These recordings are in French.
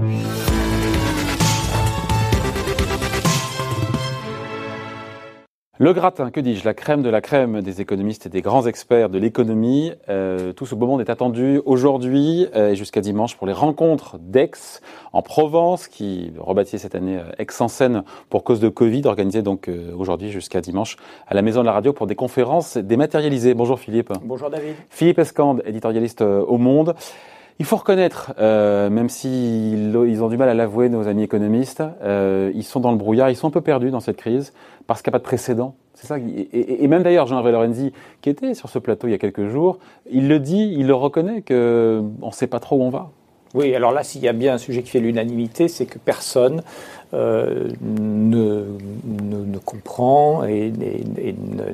Le gratin, que dis-je, la crème de la crème des économistes et des grands experts de l'économie. Euh, tout ce beau monde est attendu aujourd'hui euh, et jusqu'à dimanche pour les rencontres d'Aix en Provence, qui rebâtit cette année euh, Aix en scène pour cause de Covid, organisée donc aujourd'hui jusqu'à dimanche à la Maison de la Radio pour des conférences dématérialisées. Bonjour Philippe. Bonjour David. Philippe Escande, éditorialiste au Monde. Il faut reconnaître, même s'ils ils ont du mal à l'avouer, nos amis économistes, ils sont dans le brouillard, ils sont un peu perdus dans cette crise parce qu'il n'y a pas de précédent. C'est ça. Et, même d'ailleurs, Jean-Hervé Lorenzi, qui était sur ce plateau il y a quelques jours, il le dit, il le reconnaît qu'on ne sait pas trop où on va. Oui, alors là, s'il y a bien un sujet qui fait l'unanimité, c'est que personne euh, ne, comprend et,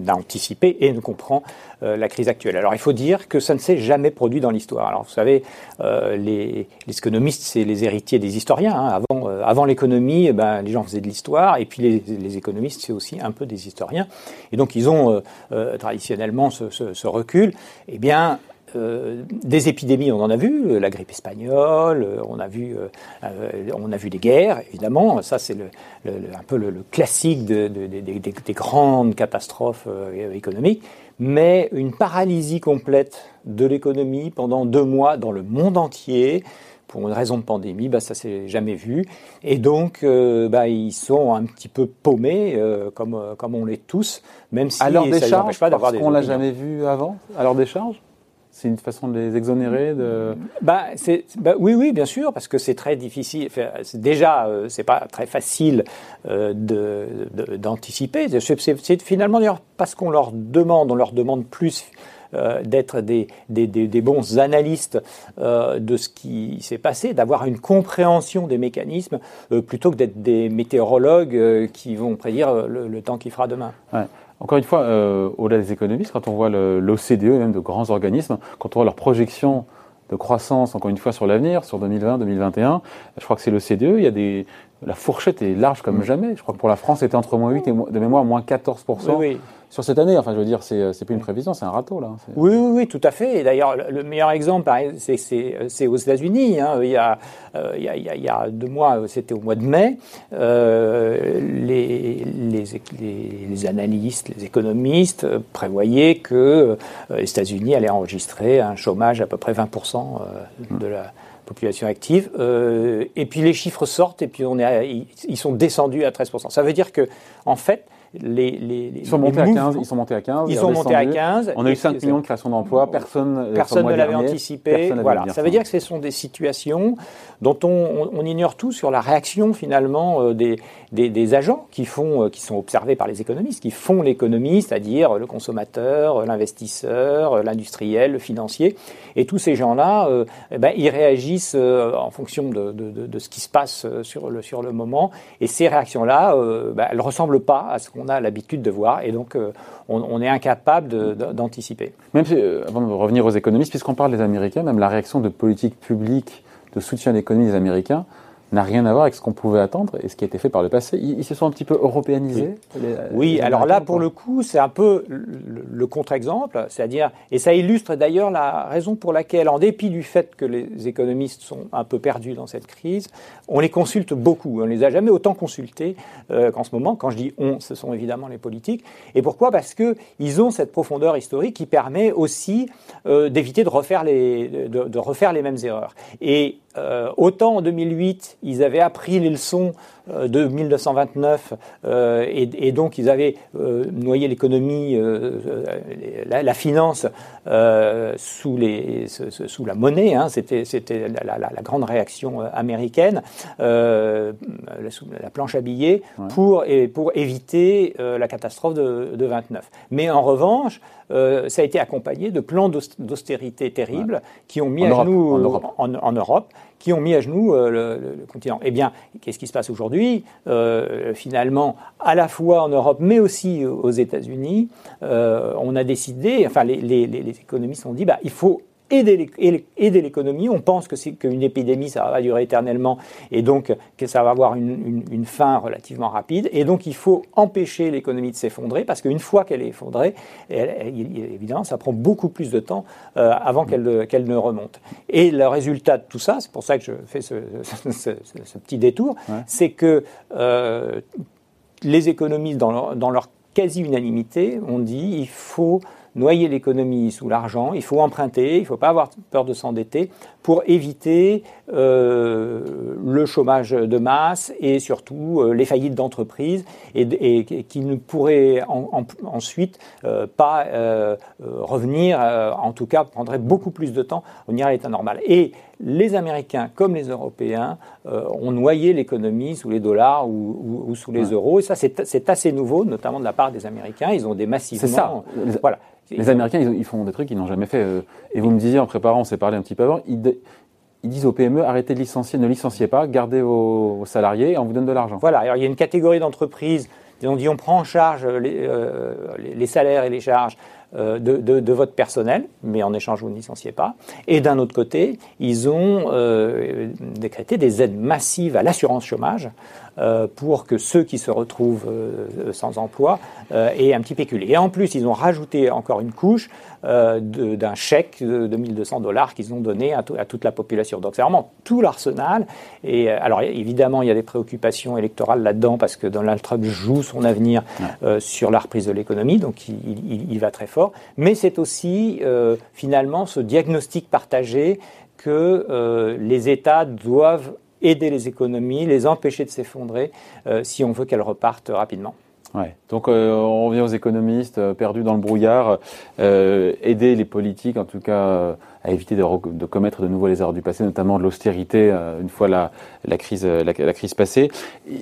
n'a anticipé et ne comprend euh, la crise actuelle. Alors il faut dire que ça ne s'est jamais produit dans l'histoire. Alors vous savez, euh, les, économistes, c'est les héritiers des historiens. Hein. Avant, l'économie, eh ben, les gens faisaient de l'histoire et puis les, économistes, c'est aussi un peu des historiens. Et donc ils ont traditionnellement ce, ce recul. Eh bien, euh, des épidémies, on en a vu, euh, la grippe espagnole, euh, on a vu, on a vu des guerres, évidemment. Ça, c'est le, un peu le, classique de, des grandes catastrophes économiques. Mais une paralysie complète de l'économie pendant deux mois dans le monde entier, pour une raison de pandémie, bah, ça s'est jamais vu. Et donc, bah, ils sont un petit peu paumés, comme, comme on l'est tous, même si à leur décharge, pas d'avoir des. Parce qu'on l'a jamais vu avant, à leur décharge c'est une façon de les exonérer de... bah, bah, Oui, oui, bien sûr, parce que c'est très difficile. déjà, euh, c'est pas très facile euh, d'anticiper. c'est finalement parce qu'on leur demande, on leur demande plus euh, d'être des, des, des, bons analystes de ce qui s'est passé, d'avoir une compréhension des mécanismes, plutôt que d'être des météorologues qui vont prédire le, temps qu'il fera demain. Ouais. Encore une fois, euh, au-delà des économistes, quand on voit l'OCDE et même de grands organismes, quand on voit leurs projections de croissance, encore une fois, sur l'avenir, sur 2020, 2021, je crois que c'est l'OCDE, il y a des, la fourchette est large comme mm. jamais. Je crois que pour la France, c'était entre moins 8 et de mémoire moins 14 oui, sur cette année. Enfin, je veux dire, c'est n'est pas une prévision, c'est un râteau là. Oui, oui, oui, tout à fait. Et d'ailleurs, le meilleur exemple, c'est aux États-Unis. Hein. Il, y a, euh, il, y a, il, y a, deux mois, c'était au mois de mai, euh, les, les, les, analystes, les économistes prévoyaient que euh, les États-Unis allaient enregistrer un chômage à peu près 20% euh, de la population active. Euh, et puis les chiffres sortent et puis on est ils sont descendus à 13%. Ça veut dire que, en fait, les, les, ils, sont montés à 15, ils sont montés à 15. Ils sont montés à 15. On a eu 5 millions de créations d'emplois. Personne, euh, personne ne l'avait anticipé. Voilà. Ça veut dire que ce sont des situations dont on, on, ignore tout sur la réaction finalement euh, des, des, des, agents qui font, qui sont observés par les économistes, qui font l'économie, c'est-à-dire le consommateur, l'investisseur, l'industriel, le financier. Et tous ces gens-là, eh ben, ils réagissent euh, en fonction de, ce qui se passe euh, sur le, sur le moment. Et ces réactions-là, euh, bah, elles ne ressemblent pas à ce qu'on a l'habitude de voir. Et donc, on, est incapable d'anticiper. Même avant de revenir aux économistes, puisqu'on parle des Américains, même la réaction de politique publique de soutien à l'économie des Américains, n'a rien à voir avec ce qu'on pouvait attendre et ce qui a été fait par le passé. Ils, se sont un petit peu européanisés. Oui, alors là, pour le coup, c'est un peu le, contre-exemple, c'est-à-dire, et ça illustre d'ailleurs la raison pour laquelle, en dépit du fait que les économistes sont un peu perdus dans cette crise, on les consulte beaucoup. On les a jamais autant consultés euh, qu'en ce moment. Quand je dis on, ce sont évidemment les politiques. Et pourquoi? Parce que ils ont cette profondeur historique qui permet aussi euh, d'éviter de refaire les de, de, refaire les mêmes erreurs. Et euh, autant en 2008, ils avaient appris les leçons euh, de 1929 euh, et, et, donc ils avaient noyé l'économie, la, la, finance sous, les, sous la monnaie. Hein, C'était c'était la, la, la, grande réaction américaine, la, la, planche à billets pour, et, pour éviter la catastrophe de, de 29. Mais en revanche, ça a été accompagné de plans d'austérité terribles qui ont mis à genoux en Europe. En, en Europe qui ont mis à genoux le, le, continent. Eh bien, qu'est-ce qui se passe aujourd'hui? Euh, finalement, à la fois en Europe, mais aussi aux États-Unis, euh, on a décidé, enfin, les, économistes ont dit, bah, il faut aider l'économie. On pense que c'est qu'une épidémie, ça va durer éternellement et donc que ça va avoir une, fin relativement rapide. Et donc il faut empêcher l'économie de s'effondrer parce qu'une fois qu'elle est effondrée, évidemment, ça prend beaucoup plus de temps euh, avant qu'elle ne remonte. Et le résultat de tout ça, c'est pour ça que je fais ce, petit détour, c'est que euh, les économistes, dans leur, dans leur quasi-unanimité, ont dit il faut noyer l'économie sous l'argent, il faut emprunter, il ne faut pas avoir peur de s'endetter pour éviter euh, le chômage de masse et surtout euh, les faillites d'entreprises et, qui ne pourraient ensuite euh, pas revenir, en tout cas prendrait beaucoup plus de temps au venir à l'état normal. Et les Américains comme les Européens ont noyé l'économie sous les dollars ou, sous les euros. Et ça, c'est assez nouveau, notamment de la part des Américains. Ils ont des massivement. Ça. Voilà. Les Américains, ils, font des trucs qu'ils n'ont jamais fait. Euh, et vous me disiez en préparant, on s'est parlé un petit peu avant, ils, disent aux PME arrêtez de licencier, ne licenciez pas, gardez vos, salariés et on vous donne de l'argent. Voilà, alors il y a une catégorie d'entreprises, on dit on prend en charge les, euh, salaires et les charges euh, de, votre personnel, mais en échange, vous ne licenciez pas. Et d'un autre côté, ils ont décrété des aides massives à l'assurance chômage pour que ceux qui se retrouvent euh, sans emploi euh, aient un petit pécule. Et en plus, ils ont rajouté encore une couche d'un chèque de, 1200 dollars qu'ils ont donné à, toute la population. Donc c'est vraiment tout l'arsenal. Et alors évidemment, il y a des préoccupations électorales là-dedans parce que Donald Trump joue son avenir sur la reprise de l'économie, donc il, il, va très fort. Mais c'est aussi finalement ce diagnostic partagé que les États doivent aider les économies, les empêcher de s'effondrer euh, si on veut qu'elles repartent rapidement. Ouais. Donc euh, on revient aux économistes euh, perdus dans le brouillard, aider les politiques en tout cas à éviter de, commettre de nouveau les erreurs du passé, notamment de l'austérité euh, une fois la, la crise, la, crise passée.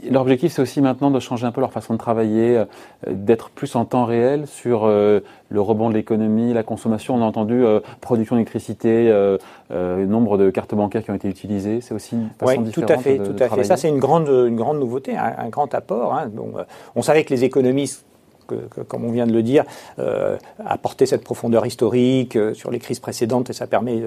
Leur objectif, c'est aussi maintenant de changer un peu leur façon de travailler, euh, d'être plus en temps réel sur euh, le rebond de l'économie, la consommation. On a entendu production d'électricité, nombre de cartes bancaires qui ont été utilisées. C'est aussi une façon oui, tout à fait, tout à fait. Ça, c'est une grande, une grande nouveauté, un, grand apport. Hein. on savait que les économistes comme on vient de le dire, euh, apporter cette profondeur historique euh, sur les crises précédentes et ça permet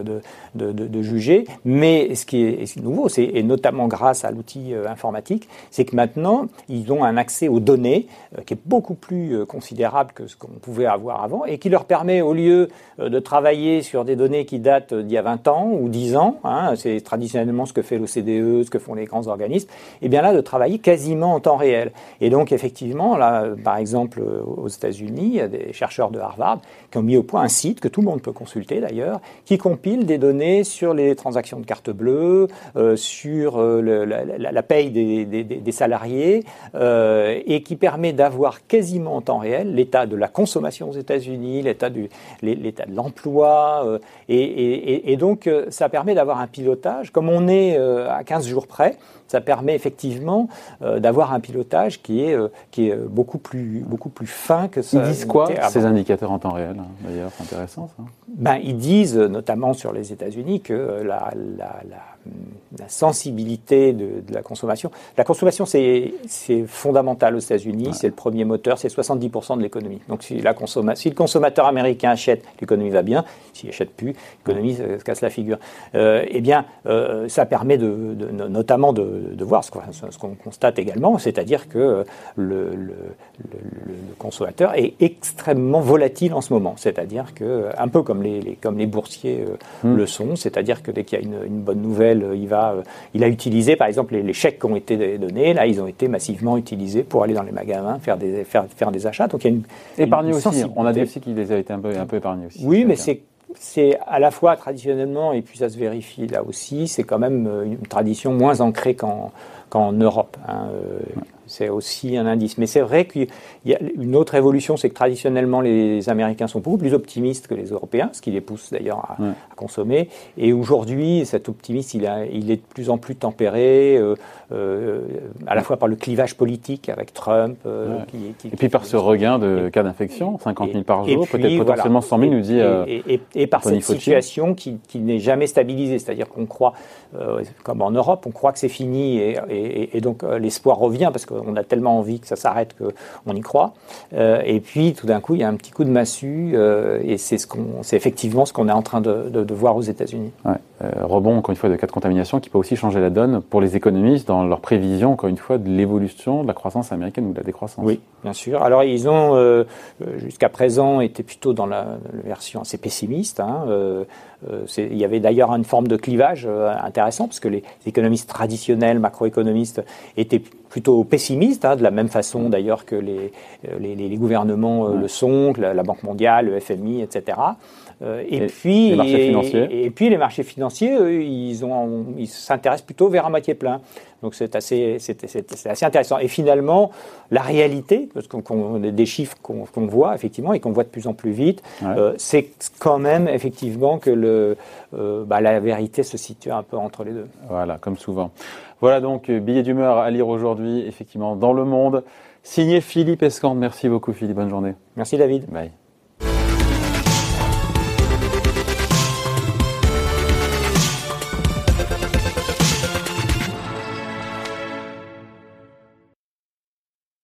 de, juger. Mais ce qui est, nouveau, et notamment grâce à l'outil euh, informatique, c'est que maintenant, ils ont un accès aux données qui est beaucoup plus considérable que ce qu'on pouvait avoir avant et qui leur permet, au lieu de travailler sur des données qui datent d'il y a 20 ans ou 10 ans, hein, c'est traditionnellement ce que fait l'OCDE, ce que font les grands organismes, et bien là, de travailler quasiment en temps réel. Et donc, effectivement, là, par exemple, aux États-Unis, des chercheurs de Harvard qui ont mis au point un site que tout le monde peut consulter d'ailleurs, qui compile des données sur les transactions de carte bleue, euh, sur euh, la, paye des, salariés, euh, et qui permet d'avoir quasiment en temps réel l'état de la consommation aux États-Unis, l'état de l'emploi, et, et, donc ça permet d'avoir un pilotage, comme on est à 15 jours près, ça permet effectivement euh, d'avoir un pilotage qui est, euh, qui est beaucoup, plus, beaucoup plus fin que ça. Ils disent quoi, ces indicateurs en temps réel, hein, d'ailleurs C'est intéressant, ça. Ben, ils disent, notamment sur les États-Unis, que la, la, la, sensibilité de, de, la consommation. La consommation, c'est fondamental aux États-Unis, c'est le premier moteur, c'est 70% de l'économie. Donc si, la si le consommateur américain achète, l'économie va bien. S'il n'achète plus, l'économie se, casse la figure. Euh, eh bien, euh, ça permet de, de notamment de, voir ce qu'on constate également, c'est-à-dire que le, le, consommateur est extrêmement volatile en ce moment. C'est-à-dire que, un peu comme les, comme les boursiers euh, hmm. le sont, c'est-à-dire que dès qu'il y a une, une, bonne nouvelle, euh, il, va, euh, il a utilisé, par exemple, les, chèques qui ont été donnés, là, ils ont été massivement utilisés pour aller dans les magasins, faire des, faire, faire des achats. Donc il y a une. Épargné aussi, on a aussi qu'il les a été un peu, un peu épargnés aussi. Oui, mais c'est c'est à la fois traditionnellement, et puis ça se vérifie là aussi, c'est quand même une tradition moins ancrée qu'en Europe. Hein, c'est aussi un indice. Mais c'est vrai qu'il y a une autre évolution, c'est que traditionnellement, les Américains sont beaucoup plus optimistes que les Européens, ce qui les pousse d'ailleurs à, consommer. Et aujourd'hui, cet optimisme, il, il, est de plus en plus tempéré, euh, euh, à la fois par le clivage politique avec Trump. Euh, qui, et puis par ce regain de cas d'infection, 50 000 par jour, peut-être potentiellement 100 000, nous dit. Et, et, par cette situation qui, n'est jamais stabilisée. C'est-à-dire qu'on croit, comme en Europe, on croit que c'est fini et, et, donc l'espoir revient parce qu'on a tellement envie que ça s'arrête qu'on y croit. et puis tout d'un coup, il y a un petit coup de massue et c'est ce qu'on, c'est effectivement ce qu'on est en train de, voir aux États-Unis. Rebond encore une fois de cas de contamination qui peut aussi changer la donne pour les économistes dans leur prévision encore une fois de l'évolution de la croissance américaine ou de la décroissance. Oui, bien sûr. Alors ils ont jusqu'à présent été plutôt dans la, version assez pessimiste. Hein, euh, il y avait d'ailleurs une forme de clivage euh, intéressant, parce que les économistes traditionnels, macroéconomistes, étaient plutôt pessimistes, hein, de la même façon d'ailleurs que les, euh, les, gouvernements le sont, la, Banque mondiale, le FMI, etc. et, puis, les marchés financiers. Et, puis les marchés financiers, ils, ont, ils s'intéressent plutôt vers un moitié plein. Donc c'est assez, c'est, assez intéressant. Et finalement, la réalité, parce qu'on a des chiffres qu'on, voit effectivement et qu'on voit de plus en plus vite, c'est quand même effectivement que le euh, bah, la vérité se situe un peu entre les deux. Voilà, comme souvent. Voilà donc euh, billet d'humeur à lire aujourd'hui, effectivement, dans le monde. Signé Philippe Escande. Merci beaucoup, Philippe. Bonne journée. Merci, David. Bye.